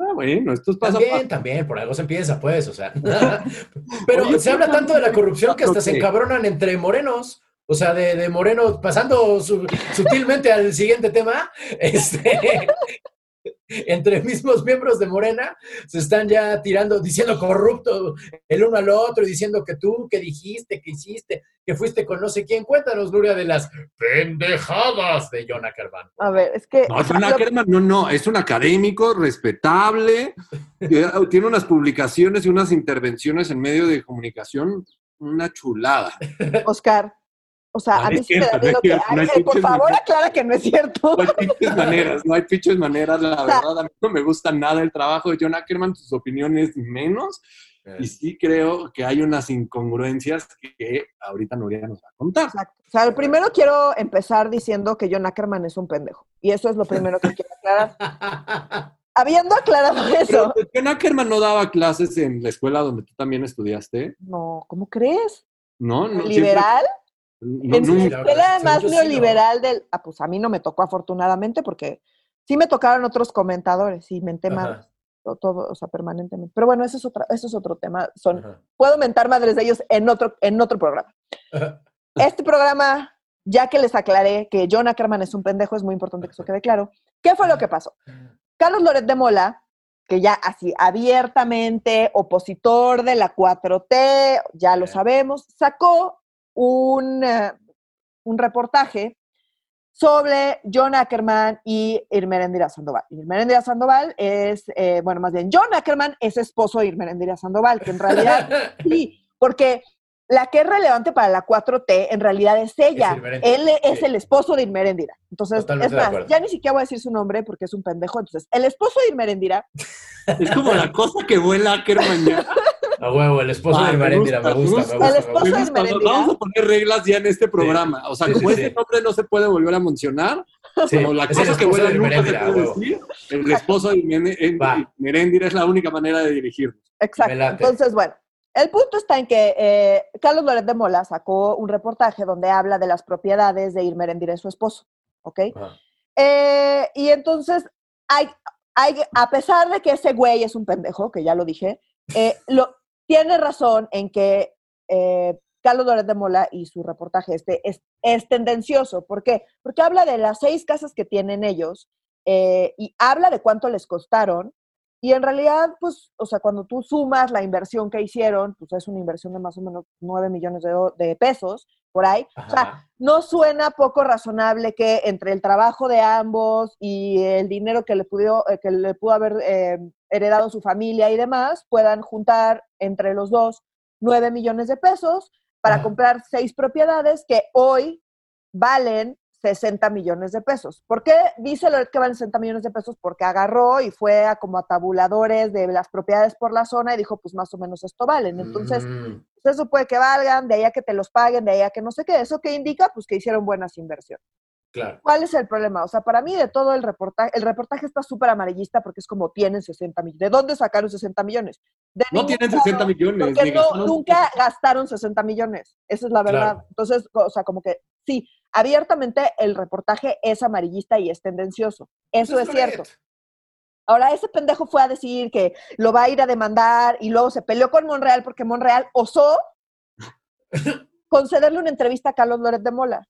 Ah, bueno, esto pasa También, también, por algo se empieza, pues, o sea. Pero se habla tanto de la corrupción que hasta se encabronan entre morenos. O sea, de, de Moreno, pasando sutilmente al siguiente tema, este, entre mismos miembros de Morena se están ya tirando, diciendo corrupto el uno al otro, diciendo que tú, que dijiste, que hiciste, que fuiste con no sé quién. Cuéntanos, Nuria, de las pendejadas de John Ackerman. A ver, es que... No, John Ackerman, no, no, es un académico respetable, tiene unas publicaciones y unas intervenciones en medio de comunicación, una chulada. Oscar, o sea, a mí sí me da miedo que... por favor, aclara que no es cierto. No hay pinches maneras, no hay pinches maneras, la verdad. A mí no me gusta nada el trabajo de John Ackerman, sus opiniones menos. Y sí creo que hay unas incongruencias que ahorita Nuria nos va a contar. Exacto. O sea, primero quiero empezar diciendo que John Ackerman es un pendejo. Y eso es lo primero que quiero aclarar. Habiendo aclarado eso. Pero, ¿John Ackerman no daba clases en la escuela donde tú también estudiaste? No, ¿cómo crees? No, no. ¿Liberal? En la escuela más neoliberal del... Ah, pues a mí no me tocó afortunadamente porque sí me tocaron otros comentadores y menté madres. Todo, o sea, permanentemente. Pero bueno, eso es, otra, eso es otro tema. Son, puedo mentar madres de ellos en otro, en otro programa. Este programa, ya que les aclaré que John Ackerman es un pendejo, es muy importante que eso quede claro. ¿Qué fue lo que pasó? Carlos Loret de Mola, que ya así abiertamente opositor de la 4T, ya lo sabemos, sacó un, eh, un reportaje sobre John Ackerman y Irmerendira Sandoval. Irmerendira Sandoval es, eh, bueno, más bien, John Ackerman es esposo de Irmerendira Sandoval, que en realidad sí, porque la que es relevante para la 4T en realidad es ella. Él es el esposo de Irmerendira. Entonces, es más, ya ni siquiera voy a decir su nombre porque es un pendejo. Entonces, el esposo de Irmerendira. Es como la cosa que vuela Ackerman ya. A huevo, el esposo de Irmerendira, me gusta, me gusta. El esposo de Vamos a poner reglas ya en este programa. O sea, como ese nombre no se puede volver a mencionar, como la cosa que vuela nunca se puede decir, el esposo de Irmerendira es la única manera de dirigirnos. Exacto. Entonces, bueno, el punto está en que eh, Carlos Loret de Mola sacó un reportaje donde habla de las propiedades de Irmerendira y su esposo, ¿ok? Eh, y entonces, hay, hay, a pesar de que ese güey es un pendejo, que ya lo dije, eh, lo, tiene razón en que eh, Carlos Loret de Mola y su reportaje este es, tendencioso. ¿Por qué? Porque habla de las seis casas que tienen ellos eh, y habla de cuánto les costaron. Y en realidad, pues, o sea, cuando tú sumas la inversión que hicieron, pues es una inversión de más o menos nueve millones de, pesos por ahí. O sea, no suena poco razonable que entre el trabajo de ambos y el dinero que le, pudo, eh, que le pudo haber heredado su familia y demás, puedan juntar entre los dos 9 millones de pesos para comprar seis propiedades que hoy valen 60 millones de pesos. ¿Por qué dice Loret que valen 60 millones de pesos? Porque agarró y fue a como a tabuladores de las propiedades por la zona y dijo, pues más o menos esto valen. Entonces, mm. Pues, eso puede que valgan, de ahí a que te los paguen, de ahí a que no sé qué. ¿Eso qué indica? Pues que hicieron buenas inversiones. Claro. ¿Cuál es el problema? O sea, para mí de todo el reportaje, el reportaje está súper amarillista porque es como tienen 60 millones. ¿De dónde sacaron 60 millones? no tienen 60 millones. Porque nunca gastaron 60 millones. Esa es la verdad. Entonces, o sea, como que sí, abiertamente el reportaje es amarillista y es tendencioso. Eso es, cierto. Ahora, ese pendejo fue a decir que lo va a ir a demandar y luego se peleó con Monreal porque Monreal osó concederle una entrevista a Carlos Loret de Mola.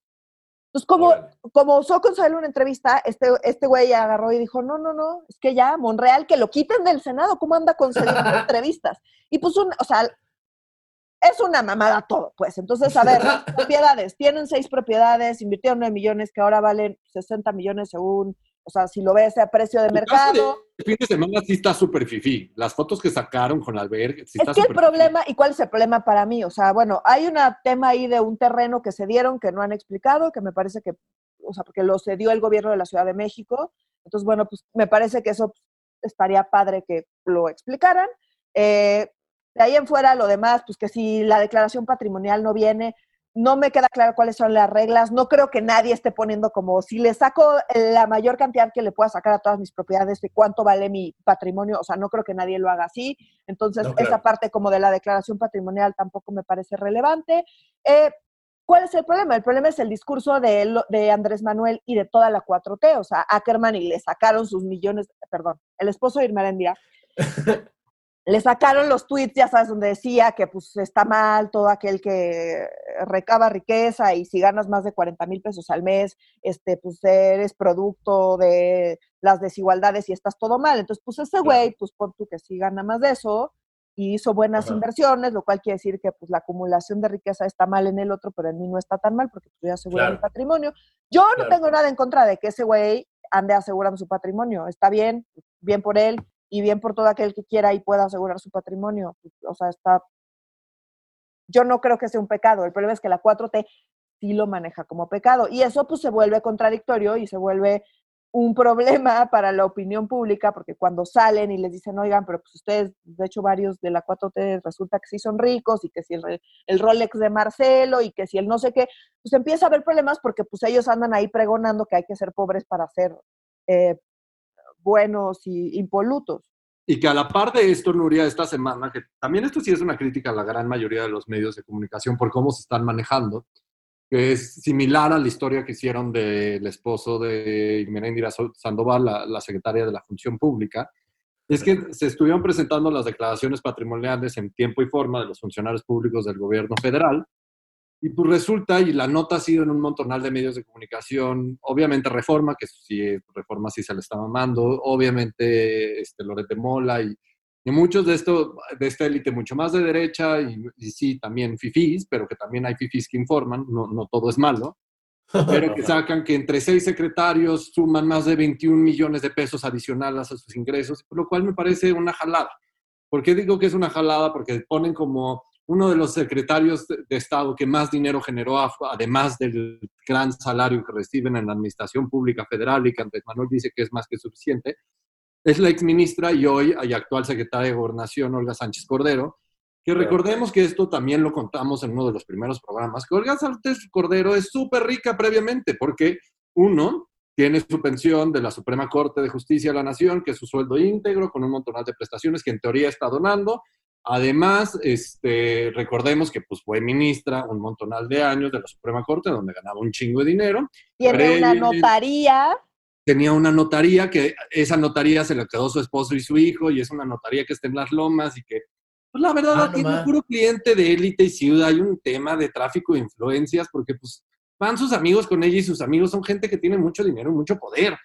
Entonces, como, como osó concederle una entrevista, este, este güey agarró y dijo, no, no, no, es que ya, Monreal, que lo quiten del Senado, ¿cómo anda concediendo entrevistas? Y pues, un, o sea, es una mamada todo, pues. Entonces, a ver, propiedades, tienen seis propiedades, invirtieron nueve millones que ahora valen 60 millones según, o sea, si lo ves a precio de mercado. El fin de semana sí está súper fifí. Las fotos que sacaron con albergue. Sí es que el problema, ¿y cuál es el problema para mí? O sea, bueno, hay un tema ahí de un terreno que se dieron que no han explicado, que me parece que, o sea, porque lo cedió el gobierno de la Ciudad de México. Entonces, bueno, pues me parece que eso estaría padre que lo explicaran. Eh, de ahí en fuera, lo demás, pues que si la declaración patrimonial no viene, no me queda claro cuáles son las reglas. No creo que nadie esté poniendo como si le saco la mayor cantidad que le pueda sacar a todas mis propiedades de cuánto vale mi patrimonio. O sea, no creo que nadie lo haga así. Entonces, esa parte como de la declaración patrimonial tampoco me parece relevante. Eh, ¿Cuál es el problema? El problema es el discurso de, de Andrés Manuel y de toda la 4T. O sea, Ackerman y le sacaron sus millones, perdón, el esposo de Irma le sacaron los tweets, ya sabes, donde decía que pues está mal todo aquel que recaba riqueza y si ganas más de 40 mil pesos al mes, este, pues eres producto de las desigualdades y estás todo mal. Entonces, pues ese güey, pues pon tú que sí gana más de eso y hizo buenas inversiones, lo cual quiere decir que pues la acumulación de riqueza está mal en el otro, pero en mí no está tan mal porque pues, yo aseguro mi patrimonio. Yo no tengo nada en contra de que ese güey ande asegurando su patrimonio. Está bien, bien por él, y bien por todo aquel que quiera y pueda asegurar su patrimonio. O sea, está... Yo no creo que sea un pecado. El problema es que la 4T sí lo maneja como pecado. Y eso pues se vuelve contradictorio y se vuelve un problema para la opinión pública, porque cuando salen y les dicen, oigan, pero pues ustedes, de hecho varios de la 4T resulta que sí son ricos y que si el, el Rolex de Marcelo y que si el no sé qué, pues empieza a haber problemas porque pues ellos andan ahí pregonando que hay que ser pobres para ser eh, buenos y impolutos. Y que a la par de esto, Nuria, esta semana, que también esto sí es una crítica a la gran mayoría de los medios de comunicación por cómo se están manejando, que es similar a la historia que hicieron del esposo de Irmerendira Sandoval, la secretaria de la Función Pública, es que se estuvieron presentando las declaraciones patrimoniales en tiempo y forma de los funcionarios públicos del gobierno federal, y pues resulta, y la nota ha sido en un montonal de medios de comunicación, obviamente Reforma, que sí, Reforma sí se le está mamando, obviamente este, Loret de Mola y, y muchos de, esto, de esta élite mucho más de derecha y, sí, también fifís, pero que también hay fifís que informan, no, no todo es malo, pero que sacan que entre seis secretarios suman más de 21 millones de pesos adicionales a sus ingresos, lo cual me parece una jalada. ¿Por qué digo que es una jalada? Porque ponen como uno de los secretarios de Estado que más dinero generó, además del gran salario que reciben en la Administración Pública Federal y que Andrés Manuel dice que es más que suficiente, es la exministra y hoy hay actual secretaria de Gobernación, Olga Sánchez Cordero, que recordemos que esto también lo contamos en uno de los primeros programas, que Olga Sánchez Cordero es súper rica previamente, porque uno, tiene su pensión de la Suprema Corte de Justicia de la Nación, que es su sueldo íntegro, con un montón de prestaciones que en teoría está donando, Además, este, recordemos que pues, fue ministra un montonal de años de la Suprema Corte, donde ganaba un chingo de dinero. Tiene una notaría. Tenía una notaría que esa notaría se le quedó su esposo y su hijo, y es una notaría que está en las lomas y que, pues la verdad, ah, tiene un puro cliente de élite y ciudad. Hay un tema de tráfico de influencias, porque pues van sus amigos con ella y sus amigos son gente que tiene mucho dinero y mucho poder.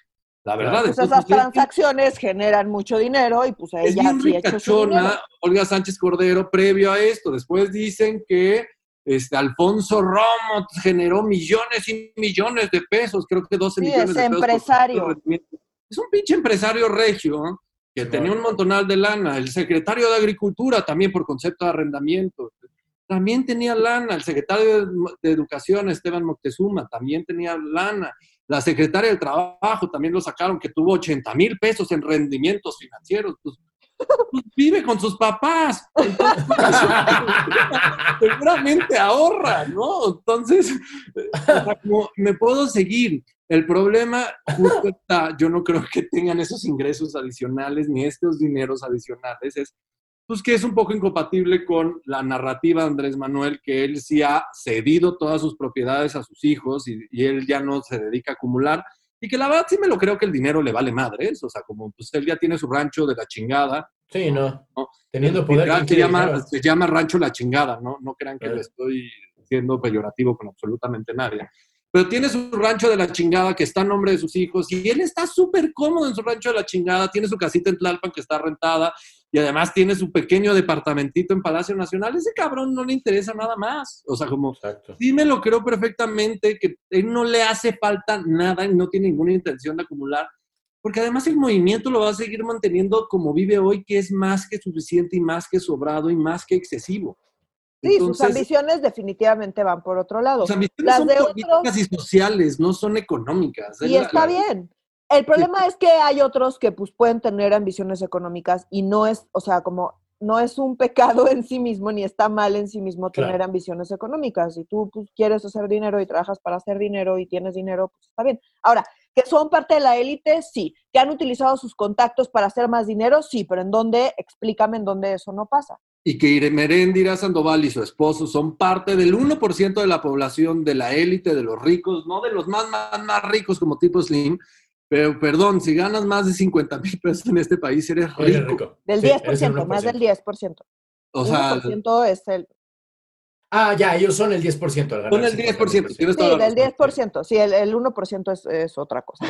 La verdad pues esas transacciones generan mucho dinero y pues ella es bien ricachona, Olga Sánchez Cordero, previo a esto. Después dicen que este, Alfonso Romo generó millones y millones de pesos, creo que 12 millones de pesos. empresario. Es un pinche empresario regio que tenía un montonal de lana. El secretario de Agricultura también por concepto de arrendamiento. también tenía lana. El secretario de, Educación, Esteban Moctezuma, también tenía lana. La secretaria del Trabajo también lo sacaron, que tuvo 80 mil pesos en rendimientos financieros. Pues, pues vive con sus papás. seguramente ahorra, ¿no? Entonces, me puedo seguir. El problema está, yo no creo que tengan esos ingresos adicionales ni estos dineros adicionales, es pues que es un poco incompatible con la narrativa de Andrés Manuel, que él sí ha cedido todas sus propiedades a sus hijos y, él ya no se dedica a acumular. Y que la verdad sí me lo creo que el dinero le vale madres, o sea, como pues él ya tiene su rancho de la chingada. Sí, no. Teniendo poder. Se llama, se llama rancho la chingada, ¿no? No crean que le estoy siendo peyorativo con absolutamente nadie pero tiene su rancho de la chingada que está en nombre de sus hijos y él está súper cómodo en su rancho de la chingada, tiene su casita en Tlalpan que está rentada y además tiene su pequeño departamentito en Palacio Nacional. Ese cabrón no le interesa nada más. O sea, como, sí me lo creo perfectamente que él no le hace falta nada y no tiene ninguna intención de acumular, porque además el movimiento lo va a seguir manteniendo como vive hoy, que es más que suficiente y más que sobrado y más que excesivo. Sí, sus ambiciones definitivamente van por otro lado. Sus ambiciones son políticas y sociales, no son económicas. Y está bien. El problema es que hay otros que pues pueden tener ambiciones económicas y no es, o sea, como no es un pecado en sí mismo ni está mal en sí mismo tener ambiciones económicas. Si tú pues, quieres hacer dinero y trabajas para hacer dinero y tienes dinero, pues está bien. Ahora, que son parte de la élite, sí. Que han utilizado sus contactos para hacer más dinero, sí. Pero ¿en dónde? Explícame en dónde eso no pasa y que Irmeréndira Sandoval y su esposo son parte del 1% de la población de la élite, de los ricos, no de los más, más, más ricos como tipo Slim, pero perdón, si ganas más de 50 mil pesos en este país, eres rico. Del 10%, más del 10%. O sea, 1% es el... Ah, ya, ellos son el 10%. Son el 10%. Sí, del 10%. Sí, el, el 1% es, es, otra cosa.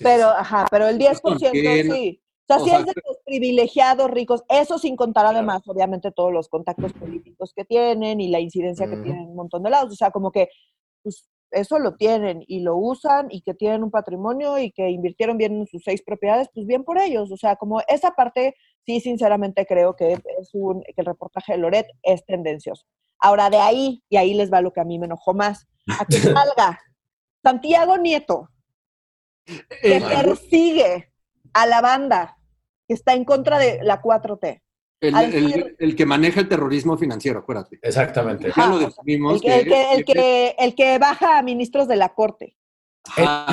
pero, ajá, pero el 10% sí. O sea, si es de los privilegiados ricos, eso sin contar además, obviamente, todos los contactos políticos que tienen y la incidencia que tienen en un montón de lados. O sea, como que pues, eso lo tienen y lo usan y que tienen un patrimonio y que invirtieron bien en sus seis propiedades, pues bien por ellos. O sea, como esa parte, sí, sinceramente creo que, es un, que el reportaje de Loret es tendencioso. Ahora, de ahí, y ahí les va lo que a mí me enojó más, a que salga Santiago Nieto, que persigue a la banda que está en contra de la 4T. El, que maneja el terrorismo financiero, acuérdate. Exactamente. Ya lo el, que, el, que, baja a ministros de la corte. la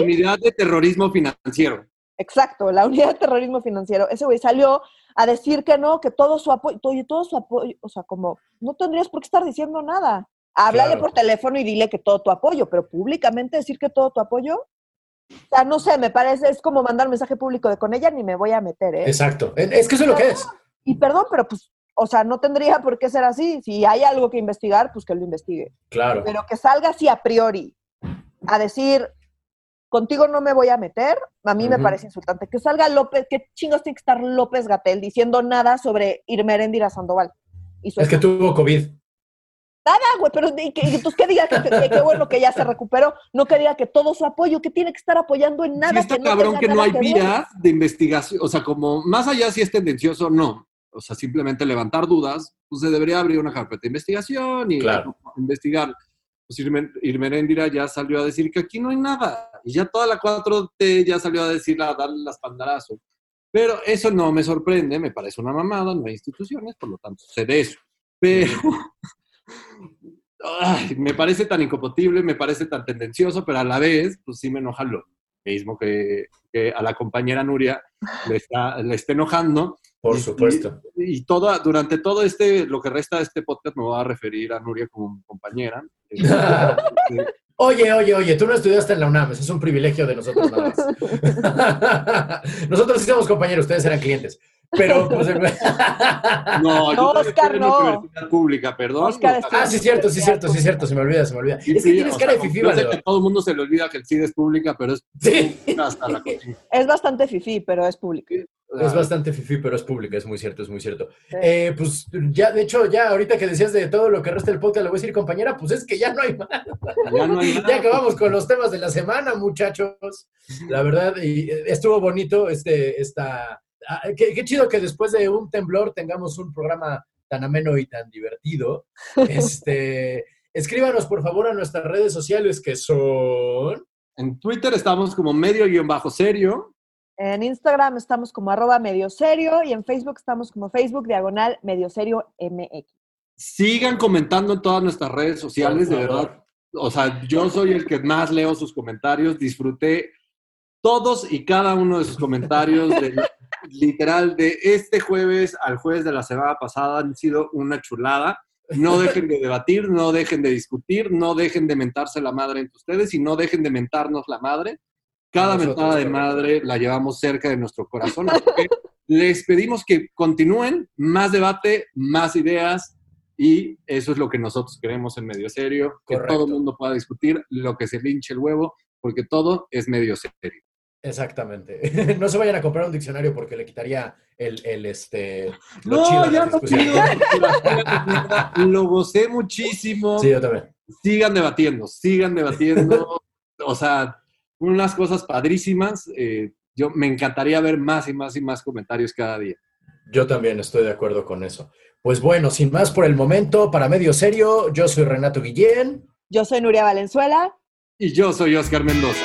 unidad de terrorismo financiero. Exacto, la unidad de terrorismo financiero. Ese güey salió a decir que no, que todo su apoyo, todo, todo su apoyo, o sea, como no tendrías por qué estar diciendo nada. Háblale por teléfono y dile que todo tu apoyo, pero públicamente decir que todo tu apoyo, o sea, no sé, me parece, es como mandar un mensaje público de con ella ni me voy a meter, ¿eh? Exacto, es que eso es lo que es. Y perdón, pero pues, o sea, no tendría por qué ser así. Si hay algo que investigar, pues que lo investigue. Claro. Pero que salga así a priori a decir, contigo no me voy a meter, a mí me parece insultante. Que salga López, ¿qué chingos tiene que estar López Gatel diciendo nada sobre Irmeréndira Sandoval? es que tuvo COVID. Nada, güey, pero entonces que diga que, qué bueno que ya se recuperó, no que diga que todo su apoyo, que tiene que estar apoyando en nada. Sí está cabrón que no hay vías de investigación, o sea, como más allá si es tendencioso, no. O sea, simplemente levantar dudas, pues se debería abrir una carpeta de investigación y investigar. Pues Irmeréndira ya salió a decir que aquí no hay nada. Y ya toda la 4T ya salió a decir, a darle las pandarazos. Pero eso no me sorprende, me parece una mamada, no hay instituciones, por lo tanto, sé de eso. Pero me parece tan incompatible, me parece tan tendencioso, pero a la vez, pues sí me enoja lo mismo que, a la compañera Nuria le está, le está enojando. Por supuesto. Y, toda, durante todo este, lo que resta de este podcast, me voy a referir a Nuria como compañera. Oye, oye, oye, tú no estudiaste en la UNAM, eso es un privilegio de nosotros nada más. nosotros sí somos compañeros, ustedes eran clientes. Pero, pues, no, yo Oscar, no. universidad pública, perdón. ah, sí, cierto, sí, cierto, sí, cierto, se me olvida, se me olvida. es que tienes cara de fifí, sé que todo el mundo se le olvida que el CID es pública, pero es sí. hasta la Es bastante fifí, pero es pública. Es bastante fifí, pero es pública, es muy cierto, es muy cierto. Eh, pues ya, de hecho, ya ahorita que decías de todo lo que resta del podcast, le voy a decir, compañera, pues es que ya no hay más. Ya, no hay ya acabamos con los temas de la semana, muchachos. La verdad, y eh, estuvo bonito este, esta Ah, qué, chido que después de un temblor tengamos un programa tan ameno y tan divertido. Este, escríbanos por favor a nuestras redes sociales que son... En Twitter estamos como medio-serio. En Instagram estamos como arroba medio serio y en Facebook estamos como Facebook diagonal medio serio MX. Sigan comentando en todas nuestras redes sociales, de verdad. O sea, yo soy el que más leo sus comentarios. Disfruté todos y cada uno de sus comentarios, literal, de este jueves al jueves de la semana pasada han sido una chulada. No dejen de debatir, no dejen de discutir, no dejen de mentarse la madre entre ustedes y no dejen de mentarnos la madre. Cada mentada de madre la llevamos cerca de nuestro corazón. les pedimos que continúen, más debate, más ideas, y eso es lo que nosotros queremos en Medio Serio, que todo el mundo pueda discutir lo que se linche el huevo, porque todo es medio serio. Exactamente. no se vayan a comprar un diccionario porque le quitaría el, el este. no, ya no Lo gocé muchísimo. Sí, yo también. Sigan debatiendo, sigan debatiendo. o sea, unas cosas padrísimas. Eh, yo me encantaría ver más y más y más comentarios cada día. Yo también estoy de acuerdo con eso. Pues bueno, sin más por el momento, para medio serio, yo soy Renato Guillén. Yo soy Nuria Valenzuela. Y yo soy Oscar Mendoza.